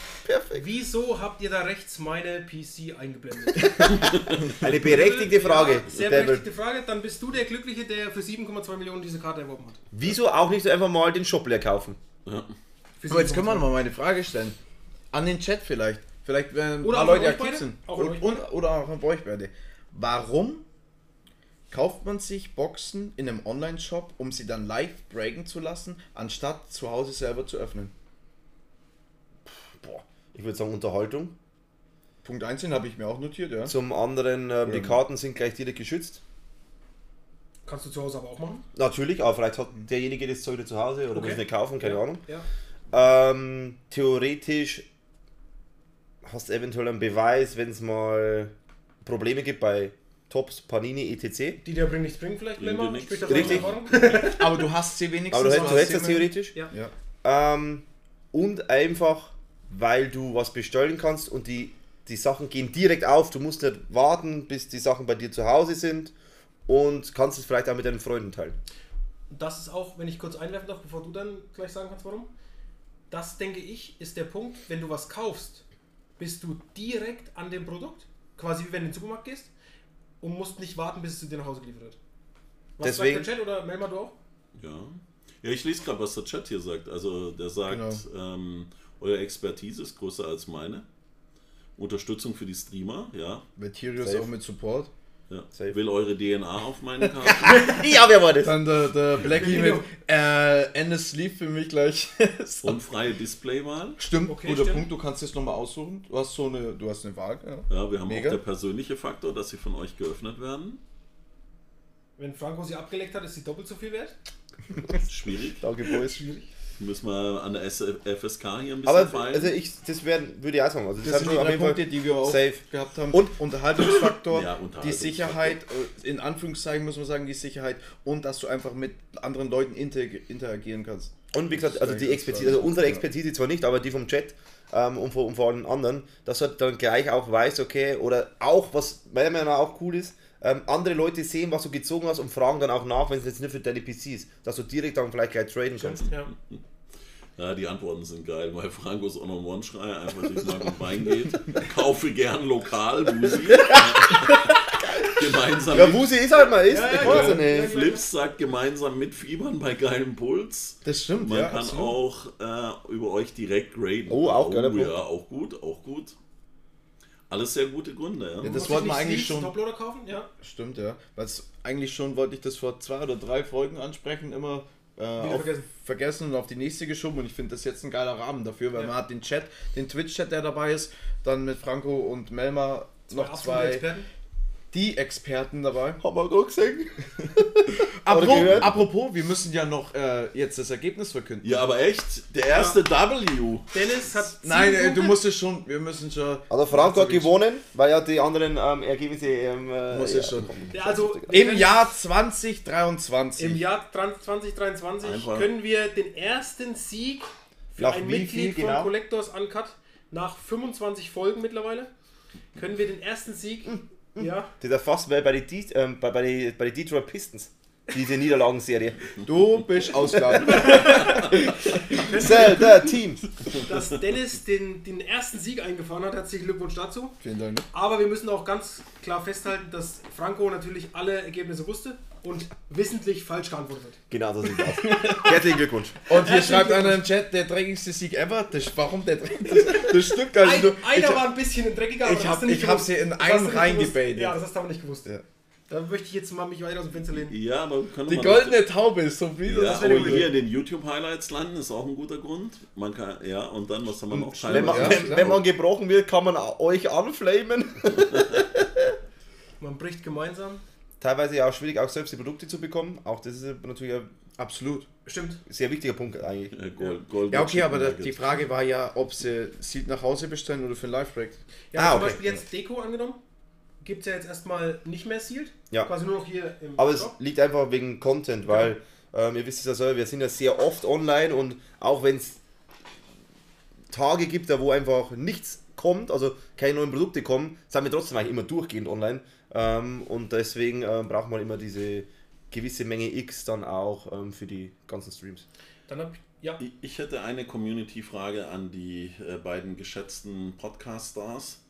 Wieso habt ihr da rechts meine PC eingeblendet? [laughs] Eine berechtigte Frage. Ja, sehr Devil. berechtigte Frage. Dann bist du der Glückliche, der für 7,2 Millionen diese Karte erworben hat. Wieso auch nicht einfach mal den Shop leer kaufen? Ja. So, jetzt können wir 7,2. noch mal eine Frage stellen. An den Chat vielleicht. Vielleicht, wenn ein Oder paar Leute aktiv sind. Auch Und, oder auch an euch. Warum kauft man sich Boxen in einem Online-Shop, um sie dann live breaken zu lassen, anstatt zu Hause selber zu öffnen? Boah, ich würde sagen Unterhaltung. Punkt 1 habe ich mir auch notiert, ja. Zum anderen, äh, die Karten sind gleich direkt geschützt. Kannst du zu Hause aber auch machen. Natürlich, aber vielleicht hat derjenige das Zeug zu Hause oder Okay. muss nicht kaufen, keine ja. Ahnung. Ja. Ähm, theoretisch hast du eventuell einen Beweis, wenn es mal Probleme gibt bei Tops, Panini, etc. Die der bringt nichts bringen vielleicht, Bringt dir nichts. Spricht das Richtig. Erfahrung? [laughs] Aber du hast sie wenigstens. Aber du, hättest- du hast hättest das sie immer- theoretisch. Ja. Ja. Ähm, und einfach, weil du was bestellen kannst und die, die Sachen gehen direkt auf. Du musst nicht warten, bis die Sachen bei dir zu Hause sind und kannst es vielleicht auch mit deinen Freunden teilen. Das ist auch, wenn ich kurz einwerfen darf, bevor du dann gleich sagen kannst, warum. Das denke ich, ist der Punkt, wenn du was kaufst, bist du direkt an dem Produkt, quasi wie wenn du in den Supermarkt gehst und musst nicht warten, bis es zu dir nach Hause geliefert wird. Was Deswegen- sagt der Chat oder Melma du auch? Ja. Ja, ich lese gerade, was der Chat hier sagt. Also der sagt, Genau. ähm, eure Expertise ist größer als meine. Unterstützung für die Streamer, ja. Safe. auch mit Support. Ja. Safe. Will eure DNA auf meine [laughs] Karte. [laughs] ja, wer war das? Dann der, der Blackie mit äh, Ennis Sleep für mich gleich. [laughs] Und freie Displaywahl. stimmt, Okay, guter stimmt. Punkt, du kannst es nochmal aussuchen. Du hast so eine, du hast eine Wahl. Ja. Ja, wir haben Mega. auch der persönliche Faktor, dass sie von euch geöffnet werden. Wenn Franco sie abgeleckt hat, ist sie doppelt so viel wert. Schwierig. Danke, Boys. Müssen wir an der FSK hier ein bisschen Aber feilen. also ich, das wär, würde ich auch sagen. Also das, Das haben sind die drei Punkte, die wir auch safe. gehabt haben. Und- Unterhaltungsfaktor, [clears throat] Ja, die Unterhaltungsfaktor. Sicherheit, äh, in Anführungszeichen muss man sagen, die Sicherheit und dass du einfach mit anderen Leuten interag- interagieren kannst. Und wie gesagt, also die Expertise, also unsere Expertise zwar nicht, aber die vom Chat ähm, und, von, und vor allen anderen, dass du halt dann gleich auch weißt, okay, oder auch, was meiner Meinung nach auch cool ist, ähm, andere Leute sehen, was du gezogen hast und fragen dann auch nach, wenn es jetzt nicht für deine PC ist, dass du direkt dann vielleicht gleich traden kannst. Ja. Ja, die Antworten sind geil, weil Frankos On-on-One-Schrei einfach durch Mark und Bein geht. Kaufe gern lokal, Musi. [laughs] gemeinsam Ja, mit, Wusi ist halt mal, ist, Ja, ja, ja. ja nicht. Flips sagt gemeinsam mitfiebern bei geilem Puls. Das stimmt, Man ja. kann absolut. auch äh, über euch direkt graden. Oh, auch Punkt. Ja, auch gut, auch gut. Alles sehr gute Gründe, ja. Ja, das wollten wir nicht eigentlich schon. Toploader kaufen? Ja. Stimmt, ja. Weil eigentlich schon wollte ich das vor zwei oder drei Folgen ansprechen, immer äh, auf, vergessen. vergessen. und auf die nächste geschoben. Und ich finde das jetzt ein geiler Rahmen dafür, weil Ja. man hat den Chat, den Twitch-Chat, der dabei ist, dann mit Franco und Melma noch absolute zwei, Experten. Die Experten dabei. Haben wir gerade gesehen. [laughs] Apropos, apropos, wir müssen ja noch äh, jetzt das Ergebnis verkünden. Ja, aber echt, der erste W. Dennis hat. Nein, äh, du Punkte. musst es schon, wir müssen schon. Also Franco hat gewonnen, weil ja die anderen ähm, Ergebnisse ähm, äh, Muss ich schon. Ja, also Im Jahr 2023. Im Jahr 2023 Einfach. können wir den ersten Sieg für Nach ein Mitglied viel von genau? Collectors Uncut nach 25 Folgen mittlerweile können wir den ersten Sieg ja Das ist ja fast bei, bei den De- ähm, bei, bei, die, bei den Detroit Pistons. Diese Niederlagenserie. [laughs] Du bist ausgeladen. Zelda Teams. dass Dennis den, den ersten Sieg eingefahren hat. Herzlichen Glückwunsch dazu. Vielen Dank. Aber wir müssen auch ganz klar festhalten, dass Franco natürlich alle Ergebnisse wusste und wissentlich falsch geantwortet. Genau so sieht's aus. [laughs] Herzlichen Glückwunsch. Und hier schreibt einer im Chat, der dreckigste Sieg ever. Das, warum der dreckigste? Das stimmt gar nicht. Ein, Du- einer ich, war ein bisschen dreckiger, ich das hab- hast du nicht ich hab gewusst. sie in einen nicht gewusst. Ja, das hast du aber nicht gewusst. Ja. Da möchte ich jetzt mal mich weiter aus dem Fenster lehnen. Ja, aber können Die mal goldene Taube ist so viel. Ja, aber hier in den YouTube-Highlights landen ist auch ein guter Grund. Man kann, ja, und dann, was haben wir noch? Wenn man, Ja, wenn, wenn man gebrochen wird, kann man euch anflamen. Man bricht gemeinsam. Teilweise ja auch schwierig, auch selbst die Produkte zu bekommen. Auch das ist natürlich ein Absolut. Stimmt. sehr wichtiger Punkt eigentlich. Äh, Gold, Gold Ja, okay, aber die. Frage war ja, ob sie Seed nach Hause bestellen oder für ein Live-Projekt. Ja, Ah, zum okay. Beispiel jetzt Deko angenommen. Gibt es ja jetzt erstmal nicht mehr Sealed. Ja. Quasi nur noch hier im Aber es Shop. liegt einfach wegen Content, weil ähm, ihr wisst es ja selber, wir sind ja sehr oft online und auch wenn es Tage gibt, da wo einfach nichts kommt, also keine neuen Produkte kommen, sind wir trotzdem eigentlich immer durchgehend online. Ähm, und deswegen ähm, braucht man immer diese gewisse Menge X dann auch ähm, für die ganzen Streams. Dann hab ich, ja, Ich- Ich hätte eine Community-Frage an die äh, beiden geschätzten Podcast-Stars.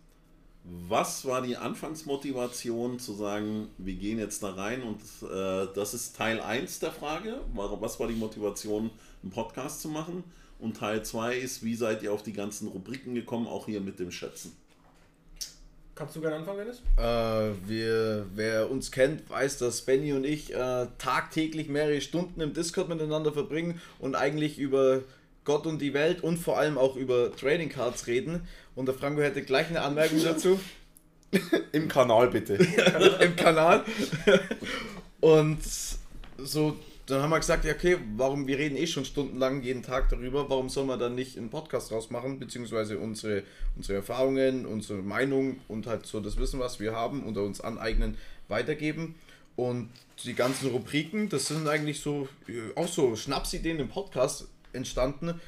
Was war die Anfangsmotivation zu sagen, wir gehen jetzt da rein und äh, das ist Teil 1 der Frage. Was war die Motivation, einen Podcast zu machen? Und Teil 2 ist, wie seid ihr auf die ganzen Rubriken gekommen, auch hier mit dem Schätzen? Kannst du gerne anfangen, Dennis? Äh, wir, wer uns kennt, weiß, dass Benny und ich äh, tagtäglich mehrere Stunden im Discord miteinander verbringen und eigentlich über Gott und die Welt und vor allem auch über Trading Cards reden. Und der Franco hätte gleich eine Anmerkung [laughs] dazu [laughs] Im Kanal bitte. [laughs] im Kanal. Und so, dann haben wir gesagt, ja, okay, warum, wir reden eh schon stundenlang jeden Tag darüber, warum soll man dann nicht einen Podcast draus machen, beziehungsweise unsere, unsere Erfahrungen, unsere Meinung und halt so das Wissen, was wir haben, unter uns aneignen, weitergeben. Und die ganzen Rubriken, das sind eigentlich so, äh, auch so Schnapsideen im Podcast entstanden.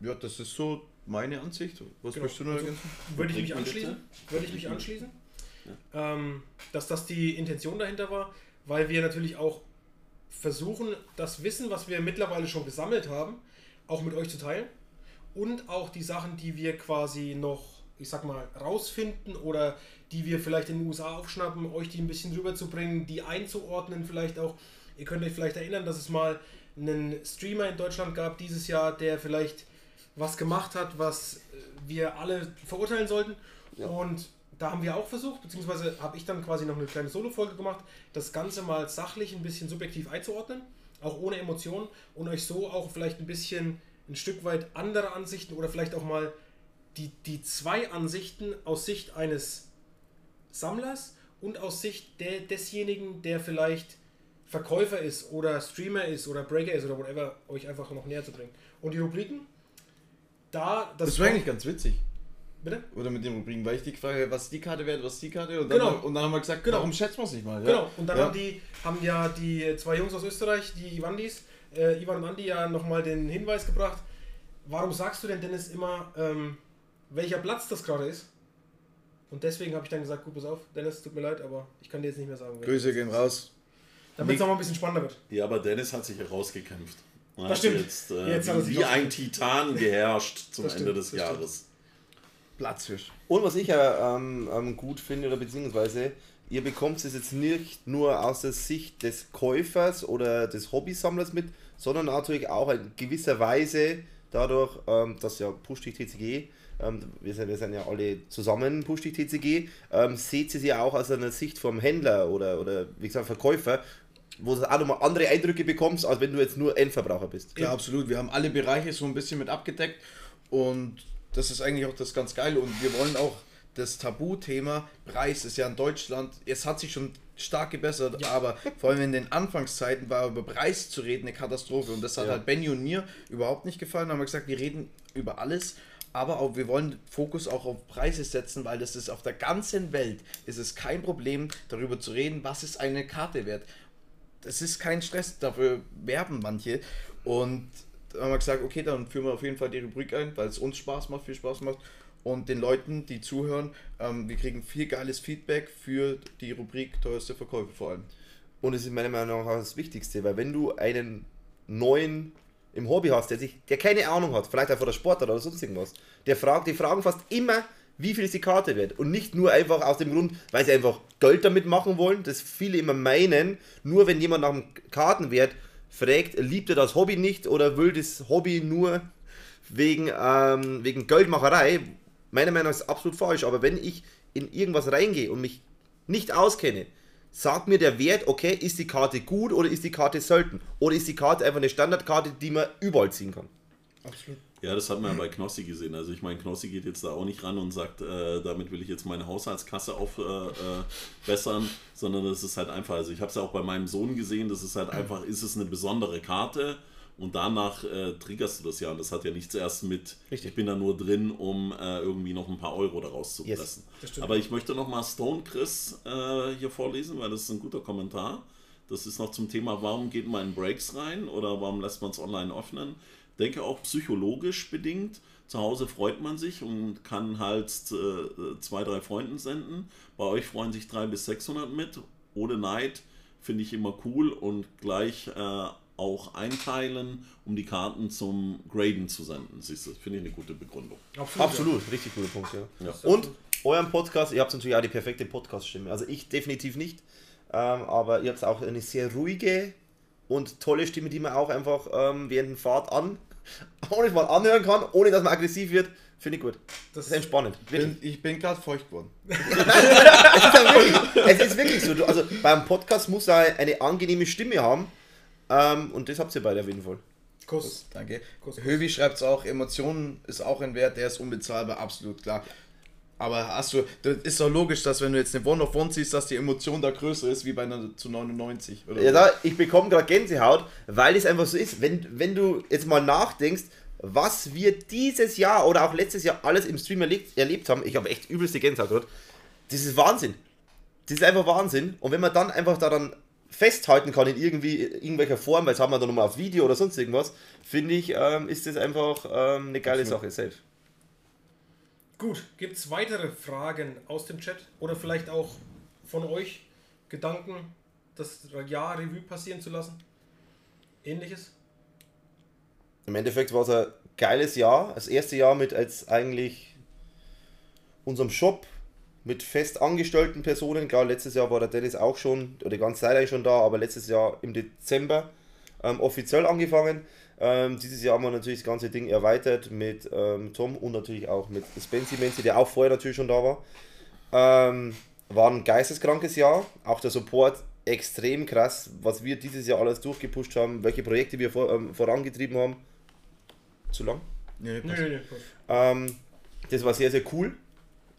Ja, das ist so meine Ansicht. Was Genau. möchtest du noch Also, ergänzen? Würde ich mich anschließen. Würde ich mich anschließen. Ähm, dass das die Intention dahinter war, weil wir natürlich auch versuchen, das Wissen, was wir mittlerweile schon gesammelt haben, auch mit euch zu teilen. Und auch die Sachen, die wir quasi noch, ich sag mal, rausfinden oder die wir vielleicht in den USA aufschnappen, euch die ein bisschen rüberzubringen, die einzuordnen vielleicht auch. Ihr könnt euch vielleicht erinnern, dass es mal einen Streamer in Deutschland gab dieses Jahr, der vielleicht was gemacht hat, was äh, wir alle verurteilen sollten. Und da haben wir auch versucht, beziehungsweise habe ich dann quasi noch eine kleine Solo-Folge gemacht, das Ganze mal sachlich ein bisschen subjektiv einzuordnen, auch ohne Emotionen und euch so auch vielleicht ein bisschen ein Stück weit andere Ansichten oder vielleicht auch mal die, die zwei Ansichten aus Sicht eines Sammlers und aus Sicht der, desjenigen, der vielleicht Verkäufer ist oder Streamer ist oder Breaker ist oder whatever, euch einfach noch näher zu bringen. Und die Rubriken, da Das war eigentlich ganz witzig. Bitte? Oder mit den Rubriken, weil ich die Frage, was ist die Karte wert, was ist die Karte? Und dann, Genau. und dann haben wir gesagt, Genau. warum schätzen wir es nicht mal? Ja. Genau, und dann ja. haben, die, haben ja die zwei Jungs aus Österreich, die Ivandis, äh, Ivan und Andi, ja nochmal den Hinweis gebracht. Warum sagst du denn, Dennis, immer, ähm, welcher Platz das gerade ist? Und deswegen habe ich dann gesagt, gut, pass auf, Dennis, tut mir leid, aber ich kann dir jetzt nicht mehr sagen. Grüße gehen raus. Damit es nochmal ein bisschen spannender wird. Ja, aber Dennis hat sich herausgekämpft. Er Das hat stimmt. Jetzt, äh, Jetzt hat er sich wie ein Titan geherrscht zum Das Ende stimmt, des das stimmt. Jahres. Platzfisch. Und was ich ja ähm, ähm, gut finde, oder beziehungsweise, ihr bekommt es jetzt nicht nur aus der Sicht des Käufers oder des Hobbysammlers mit, sondern natürlich auch in gewisser Weise dadurch, ähm, dass ja Push-Dich TCG, ähm, wir, sind, wir sind ja alle zusammen Push-Dich TCG, ähm, seht ihr sie auch aus einer Sicht vom Händler oder, oder wie gesagt Verkäufer, wo du auch nochmal andere Eindrücke bekommst, als wenn du jetzt nur Endverbraucher bist. Ja, absolut. Wir haben alle Bereiche so ein bisschen mit abgedeckt und das ist eigentlich auch das ganz Geile. Und wir wollen auch das Tabuthema Preis ist ja in Deutschland, es hat sich schon stark gebessert, aber vor allem in den Anfangszeiten war über Preis zu reden eine Katastrophe und das hat Ja. halt Benny und mir überhaupt nicht gefallen. Da haben wir gesagt, wir reden über alles, aber auch wir wollen Fokus auch auf Preise setzen, weil das ist auf der ganzen Welt ist es kein Problem darüber zu reden, was ist eine Karte wert es ist kein Stress, dafür werben manche. Und haben wir gesagt, okay, dann führen wir auf jeden Fall die Rubrik ein, weil es uns Spaß macht, viel Spaß macht. Und den Leuten, die zuhören, ähm, wir kriegen viel geiles Feedback für die Rubrik teuerste Verkäufe vor allem. Und es ist meiner Meinung nach auch das Wichtigste, weil wenn du einen neuen im Hobby hast, der sich, der keine Ahnung hat, vielleicht einfach der Sportler oder sonst irgendwas, der fragt, die fragen fast immer, wie viel ist die Karte wert? Und nicht nur einfach aus dem Grund, weil sie einfach Geld damit machen wollen, das viele immer meinen, nur wenn jemand nach dem Kartenwert fragt, liebt er das Hobby nicht oder will das Hobby nur wegen, ähm, wegen Geldmacherei. Meiner Meinung nach ist das absolut falsch, aber wenn ich in irgendwas reingehe und mich nicht auskenne, sagt mir der Wert, okay, ist die Karte gut oder ist die Karte selten? Oder ist die Karte einfach eine Standardkarte, die man überall ziehen kann? Absolut. Ja, das hat man ja bei Knossi gesehen. Also ich meine, Knossi geht jetzt da auch nicht ran und sagt, äh, damit will ich jetzt meine Haushaltskasse aufbessern, äh, bessern, sondern das ist halt einfach, also ich habe es ja auch bei meinem Sohn gesehen, das ist halt einfach, ist es eine besondere Karte und danach äh, triggerst du das ja und das hat ja nichts erst mit, Richtig. ich bin da nur drin, um äh, irgendwie noch ein paar Euro daraus zu Yes, pressen. stimmt. Aber ich möchte nochmal Stone Chris äh, hier vorlesen, weil das ist ein guter Kommentar. Das ist noch zum Thema, warum geht man in Breaks rein oder warum lässt man es online öffnen? Denke auch psychologisch bedingt. Zu Hause freut man sich und kann halt äh, zwei, drei Freunden senden. Bei euch freuen sich drei bis 600 mit. Ohne Neid finde ich immer cool und gleich äh, auch einteilen, um die Karten zum Graden zu senden. Siehst du, finde ich eine gute Begründung. Absolut, richtig guter Punkt, ja. Ja. Und euren Podcast, ihr habt natürlich auch die perfekte Podcast-Stimme. Also ich definitiv nicht, ähm, aber ihr habt auch eine sehr ruhige und tolle Stimme, die man auch einfach ähm, während der Fahrt an, ohne mal anhören kann, ohne dass man aggressiv wird. Finde ich gut. Das ist entspannend. Bin, ich bin gerade feucht geworden. [laughs] Es ist, wirklich, es ist wirklich so. Du, also beim Podcast muss er eine angenehme Stimme haben. Ähm, und das habt ihr beide auf jeden Fall. Kuss. Danke. Kuss, Kuss. Hövi schreibt es auch, Emotionen ist auch ein Wert, der ist unbezahlbar, absolut klar. Aber hast du, das ist doch logisch, dass wenn du jetzt eine One of One siehst, dass die Emotion da größer ist wie bei einer zu 99. Oder Ja, so. da, ich bekomme gerade Gänsehaut, weil es einfach so ist. Wenn, wenn du jetzt mal nachdenkst, was wir dieses Jahr oder auch letztes Jahr alles im Stream erlebt, erlebt haben, ich habe echt übelste Gänsehaut gerade. Das ist Wahnsinn. Das ist einfach Wahnsinn. Und wenn man dann einfach daran festhalten kann in irgendwie irgendwelcher Form, weil jetzt haben wir dann nochmal auf Video oder sonst irgendwas, finde ich, ähm, ist das einfach ähm, eine geile Sache, safe. Gut, gibt es weitere Fragen aus dem Chat oder vielleicht auch von euch Gedanken, das Jahr Revue passieren zu lassen? Ähnliches? Im Endeffekt war es ein geiles Jahr. Das erste Jahr mit als eigentlich unserem Shop mit fest angestellten Personen. Klar, letztes Jahr war der Dennis auch schon, oder die ganze Zeit eigentlich schon da, aber letztes Jahr im Dezember ähm, offiziell angefangen. Ähm, dieses Jahr haben wir natürlich das ganze Ding erweitert mit ähm, Tom und natürlich auch mit Spency Menzi, der auch vorher natürlich schon da war. Ähm, war ein geisteskrankes Jahr. Auch der Support extrem krass, was wir dieses Jahr alles durchgepusht haben, welche Projekte wir vor, ähm, vorangetrieben haben. Zu lang? Nee, nö, nö. Ähm, das war sehr, sehr cool.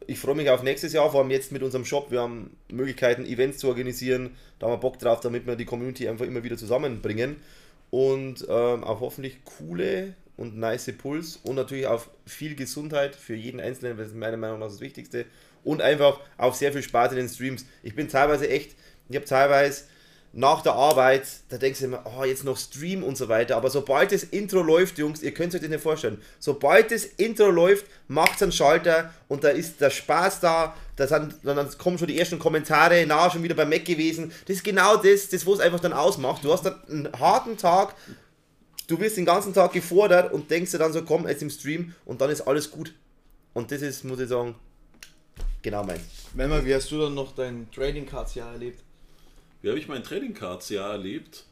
Ich freue mich auf nächstes Jahr, vor allem jetzt mit unserem Shop. Wir haben Möglichkeiten, Events zu organisieren. Da haben wir Bock drauf, damit wir die Community einfach immer wieder zusammenbringen. Und ähm, auf hoffentlich coole und nice Puls und natürlich auf viel Gesundheit für jeden Einzelnen, das ist meiner Meinung nach das Wichtigste. Und einfach auf sehr viel Spaß in den Streams. Ich bin teilweise echt, ich habe teilweise nach der Arbeit, da denkst du immer, oh, jetzt noch Stream und so weiter. Aber sobald das Intro läuft, Jungs, ihr könnt euch das nicht vorstellen. Sobald das Intro läuft, macht einen Schalter und da ist der Spaß da. Da sind, dann kommen schon die ersten Kommentare, na, schon wieder beim Mac gewesen. Das ist genau das, das, was es einfach dann ausmacht. Du hast dann einen harten Tag, du wirst den ganzen Tag gefordert und denkst dir dann so, komm, jetzt im Stream und dann ist alles gut. Und das ist, muss ich sagen, genau meins. Memmer, wie hast du dann noch dein Trading Cards Jahr erlebt? Wie habe ich mein Trading Cards Jahr erlebt?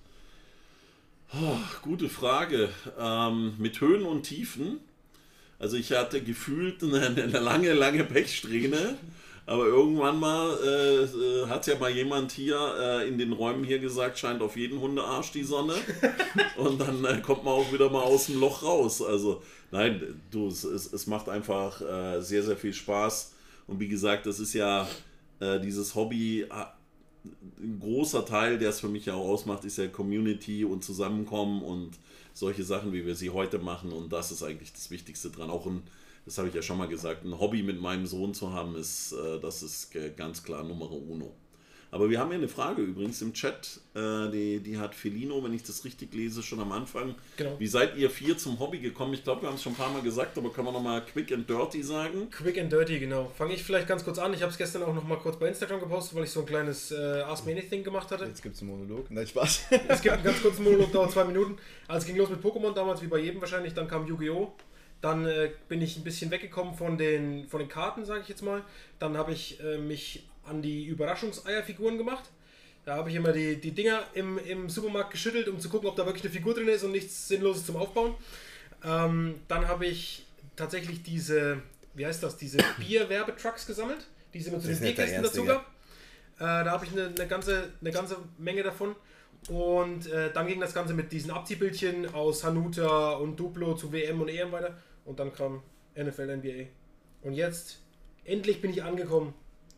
Oh, gute Frage. Ähm, mit Höhen und Tiefen. Also ich hatte gefühlt eine, eine lange, lange Pechsträhne. Aber irgendwann mal äh, äh, hat ja mal jemand hier äh, in den Räumen hier gesagt, scheint auf jeden Hundearsch die Sonne. Und dann äh, kommt man auch wieder mal aus dem Loch raus. Also nein, du, es, es, macht einfach äh, sehr, sehr viel Spaß. Und wie gesagt, das ist ja äh, dieses Hobby, ein großer Teil, der es für mich ja auch ausmacht, ist ja Community und Zusammenkommen und solche Sachen, wie wir sie heute machen. Und das ist eigentlich das Wichtigste dran. Auch ein, das habe ich ja schon mal gesagt, ein Hobby mit meinem Sohn zu haben, ist, äh, das ist äh, ganz klar Nummer uno. Aber wir haben ja eine Frage übrigens im Chat, äh, die, die hat Felino, wenn ich das richtig lese, schon am Anfang. Genau. Wie seid ihr vier zum Hobby gekommen? Ich glaube, wir haben es schon ein paar Mal gesagt, aber können wir nochmal quick and dirty sagen? Quick and Dirty, genau. Fange ich vielleicht ganz kurz an. Ich habe es gestern auch noch mal kurz bei Instagram gepostet, weil ich so ein kleines äh, Ask Me Anything gemacht hatte. Jetzt gibt es einen Monolog. Nein, Spaß. Es gibt einen ganz kurzen Monolog, [laughs] dauert zwei Minuten. Also es ging los mit Pokémon damals, wie bei jedem wahrscheinlich. Dann kam Yu-Gi-Oh! Dann äh, bin ich ein bisschen weggekommen von den, von den Karten, sage ich jetzt mal. Dann habe ich äh, mich an die Überraschungseierfiguren gemacht. Da habe ich immer die, die Dinger im, im Supermarkt geschüttelt, um zu gucken, ob da wirklich eine Figur drin ist und nichts Sinnloses zum Aufbauen. Ähm, dann habe ich tatsächlich diese, wie heißt das, diese [coughs] Bier-Werbetrucks gesammelt, die es immer zu den Bierkästen dazu gab. Äh, da habe ich eine, eine, ganze, eine ganze Menge davon. Und äh, dann ging das Ganze mit diesen Abziehbildchen aus Hanuta und Duplo zu WM und EM weiter. Und dann kam NFL, NBA. Und jetzt, endlich bin ich angekommen.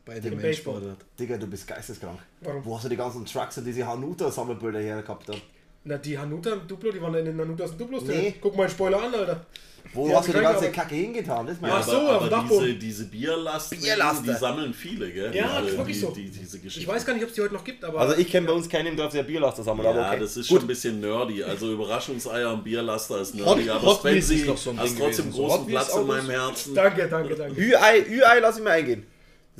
Bei dem Im Baseball. Endsport. Digga, du bist geisteskrank. Warum? Wo hast du die ganzen Trucks und diese Hanuta-Sammelbilder her gehabt? Dann? Na, die Hanuta und Duplo, die waren in den Hanutas und Duplos Nee. Guck mal den Spoiler an, Alter. Wo Die hast du die ganze keine, Kacke hingetan? Das ist mein Ach so, aber Dachboden. diese, diese Bierlasten, Bierlaster. die sammeln viele, gell? Ja, die, ist wirklich die, so. Die, diese Geschichte. Ich weiß gar nicht, ob es die heute noch gibt, aber. Also ich kenne bei uns keinen im Dorf, der Bierlaster sammelt, Ja, aber okay. das ist Gut. schon ein bisschen nerdy. Also Überraschungseier und Bierlaster ist nerdy, Hot- aber Hot Spency ist doch so ein hast Ding trotzdem gewesen, großen Hot Platz in meinem Herzen. danke, danke, danke. Ü-Ei, Ü-Ei lass ich mir eingehen.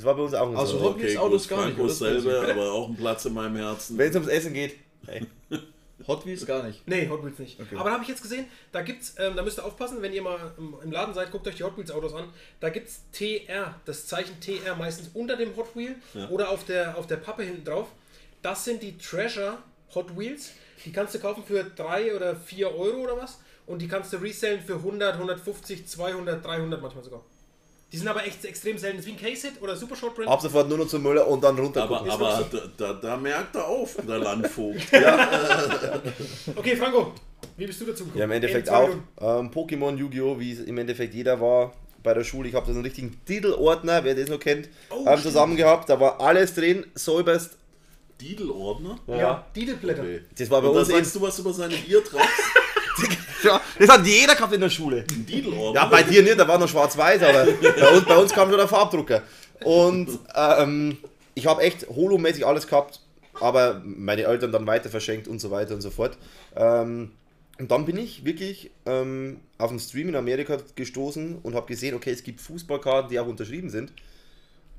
Das war bei uns auch Also so. Hot Wheels Autos gar nicht, Franco dasselbe, aber auch ein Platz in meinem Herzen. Wenn es ums Essen geht. Hey. [laughs] Hot Wheels gar nicht. Nee, Hot Wheels nicht. Okay. Aber da habe ich jetzt gesehen, da gibt's, ähm, da müsst ihr aufpassen, wenn ihr mal im, im Laden seid, guckt euch die Hot Wheels Autos an. Da gibt's TR, das Zeichen TR meistens unter dem Hot Wheel Ja. oder auf der, auf der Pappe hinten drauf. Das sind die Treasure Hot Wheels. Die kannst du kaufen für 3 oder 4 Euro oder was. Und die kannst du resellen für 100, 150, 200, 300 manchmal sogar. Die sind aber echt extrem selten. Das ist wie ein Case-Hit oder Super Short Print. Ab sofort nur noch zum Müller und dann runter Aber, aber da, da, da merkt er auf, der [laughs] Landvogt. Okay, Franco, wie bist du dazu gekommen? Ja, im Endeffekt auch ähm, Pokémon, Yu-Gi-Oh!, wie es im Endeffekt jeder war bei der Schule. Ich habe da so einen richtigen Titelordner, wer das noch kennt, Oh, ähm, zusammen gehabt. Da war alles drin, säuberst. Didelordner? Ja, Didelblätter. Okay. Das war bei Und da uns sagst du was über seine Biertraps? Ja, das hat jeder gehabt in der Schule. Ein? Ja, bei dir nicht, da war noch schwarz-weiß, aber bei uns, bei uns kam schon der Farbdrucker. Und ähm, ich habe echt holomäßig alles gehabt, aber meine Eltern dann weiter verschenkt und so weiter und so fort. Ähm, und dann bin ich wirklich ähm, auf den Stream in Amerika gestoßen und habe gesehen, okay, es gibt Fußballkarten, die auch unterschrieben sind.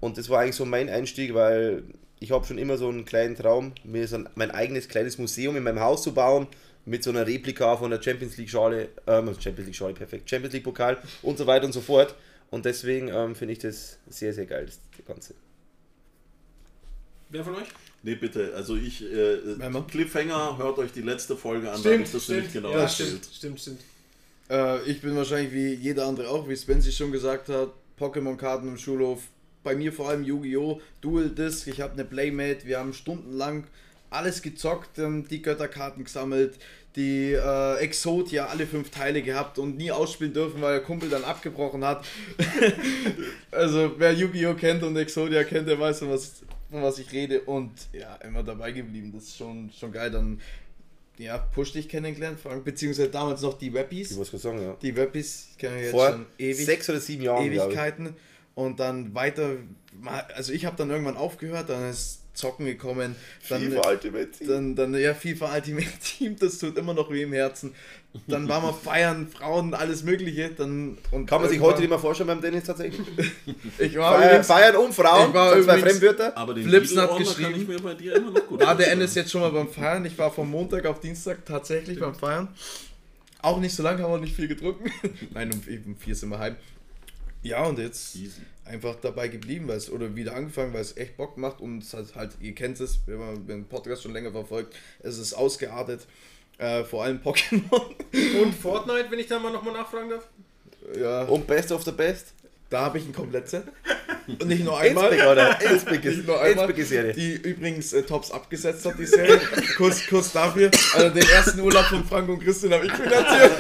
Und das war eigentlich so mein Einstieg, weil ich habe schon immer so einen kleinen Traum, mir so ein, mein eigenes kleines Museum in meinem Haus zu bauen, mit so einer Replika von der Champions League Schale, ähm, also Champions League Schale, perfekt, Champions League Pokal und so weiter und so fort. Und deswegen ähm, finde ich das sehr, sehr geil, das Ganze. Wer von euch? Nee, bitte. Also ich, äh, Wenn man- Cliffhanger, hört euch die letzte Folge an, Stimmt, ich das stimmt, nicht genau ja, stimmt, stimmt, stimmt. Äh, ich bin wahrscheinlich wie jeder andere auch, wie Spency schon gesagt hat, Pokémon-Karten im Schulhof. Bei mir vor allem Yu-Gi-Oh! Dual Disc, ich habe eine Playmate, wir haben stundenlang alles gezockt, ähm, die Götterkarten gesammelt, die äh, Exodia, alle fünf Teile gehabt und nie ausspielen dürfen, weil der Kumpel dann abgebrochen hat. [laughs] also wer Yu-Gi-Oh! kennt und Exodia kennt, der weiß, von was, von was ich rede und ja, immer dabei geblieben. Das ist schon, schon geil. Dann ja, Push dich kennengelernt, Frank, beziehungsweise damals noch die Webbies. Ich muss sagen, ja. Die Webbies kennen wir jetzt Vor schon ewig, sechs oder sieben Jahren, glaube ich. Und dann weiter, also ich habe dann irgendwann aufgehört, dann ist Zocken gekommen, dann, FIFA Ultimate Team. dann, dann ja, FIFA Ultimate [laughs] Team, das tut immer noch weh im Herzen. Dann waren wir feiern, Frauen, alles mögliche. Dann, und Kann man sich heute nicht mehr vorstellen beim Dennis tatsächlich? [laughs] Ich war Feiern, übrigens, Feiern und Frauen, Ich war zwei übrigens- Fremdwörter. Aber den Flipsen hat geschrieben- ich mir bei dir immer noch gut war der. Endes jetzt schon mal beim Feiern. Ich war von Montag auf Dienstag tatsächlich beim Feiern. Auch nicht so lange, haben wir nicht viel getrunken. [laughs] Nein, um, um vier sind wir heim. Ja, und jetzt Easy. einfach dabei geblieben, weil es, oder wieder angefangen, weil es echt Bock macht und es hat halt, ihr kennt es, wenn man den Podcast schon länger verfolgt, es ist ausgeartet. Äh, vor allem Pokémon. [laughs] Und Fortnite, wenn ich da mal nochmal nachfragen darf? ja, Und Best of the Best. da habe ich ein Komplettset. [laughs] Und nicht nur einmal. Innsbruck, oder? [laughs] Nicht ist nur einmal, Innsbruck ist Serie. die übrigens äh, Tops abgesetzt hat, die Serie. kurz, kurz dafür. Also den ersten Urlaub von Frank und Christian habe ich finanziert.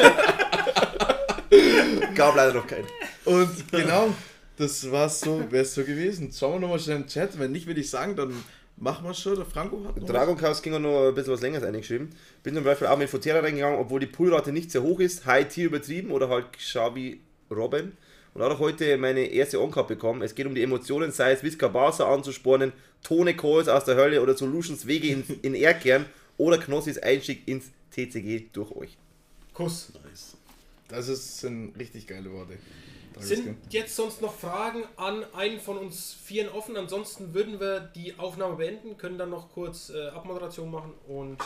[laughs] Gab leider noch keinen. Und genau, das war's so, wäre es so gewesen. Schauen wir nochmal schnell im Chat. Wenn nicht, würde ich sagen, dann machen wir schon. Der Franco hat noch. Dragon Chaos ging auch noch ein bisschen was längeres eingeschrieben. Bin zum Beispiel auch mit Fotera reingegangen, obwohl die Pullrate nicht sehr hoch ist. High Tier übertrieben oder halt Xavi Robin. Und auch heute meine erste On-Card bekommen. Es geht um die Emotionen, sei es Viscabasa anzuspornen, Tone Calls aus der Hölle oder Solutions Wege in, in Erdkern oder Knossis Einstieg ins TCG durch euch. Kuss. Nice. Das ist, sind richtig geile Worte. Sind jetzt sonst noch Fragen an einen von uns Vieren offen? Ansonsten würden wir die Aufnahme beenden, können dann noch kurz äh, Abmoderation machen und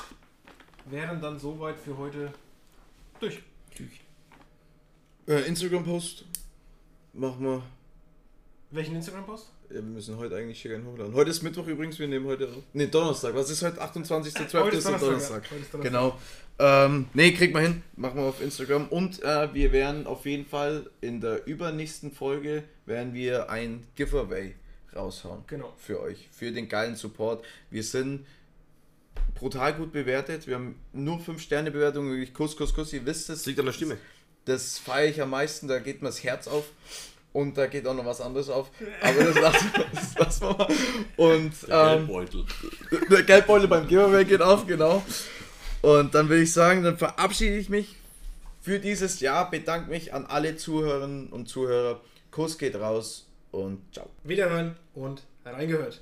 wären dann soweit für heute durch. Äh, Instagram-Post machen wir. Welchen Instagram-Post? Ja, wir müssen heute eigentlich schicken hochladen. Heute ist Mittwoch übrigens, wir nehmen heute auf. Ne, Donnerstag. Was ist heute? 28.12. Heute ist der Donnerstag. ja. Heute ist Donnerstag. Genau. Ähm, ne, kriegt man hin. Machen wir auf Instagram. Und äh, wir werden auf jeden Fall in der übernächsten Folge werden wir ein Giveaway raushauen. Genau. Für euch. Für den geilen Support. Wir sind brutal gut bewertet. Wir haben nur 5 Sterne Bewertungen. Wirklich Kuss, Kuss, Kuss. Ihr wisst es. Das liegt an der Stimme. Das feiere ich am meisten, da geht mir das Herz auf. Und da geht auch noch was anderes auf. Aber das lassen, das lassen wir mal. Und Der ähm, Geldbeutel. der Geldbeutel beim Giveaway geht auf, genau. Und dann würde ich sagen, dann verabschiede ich mich für dieses Jahr, bedanke mich an alle Zuhörerinnen und Zuhörer. Kuss geht raus und ciao. Wiederhören und reingehört.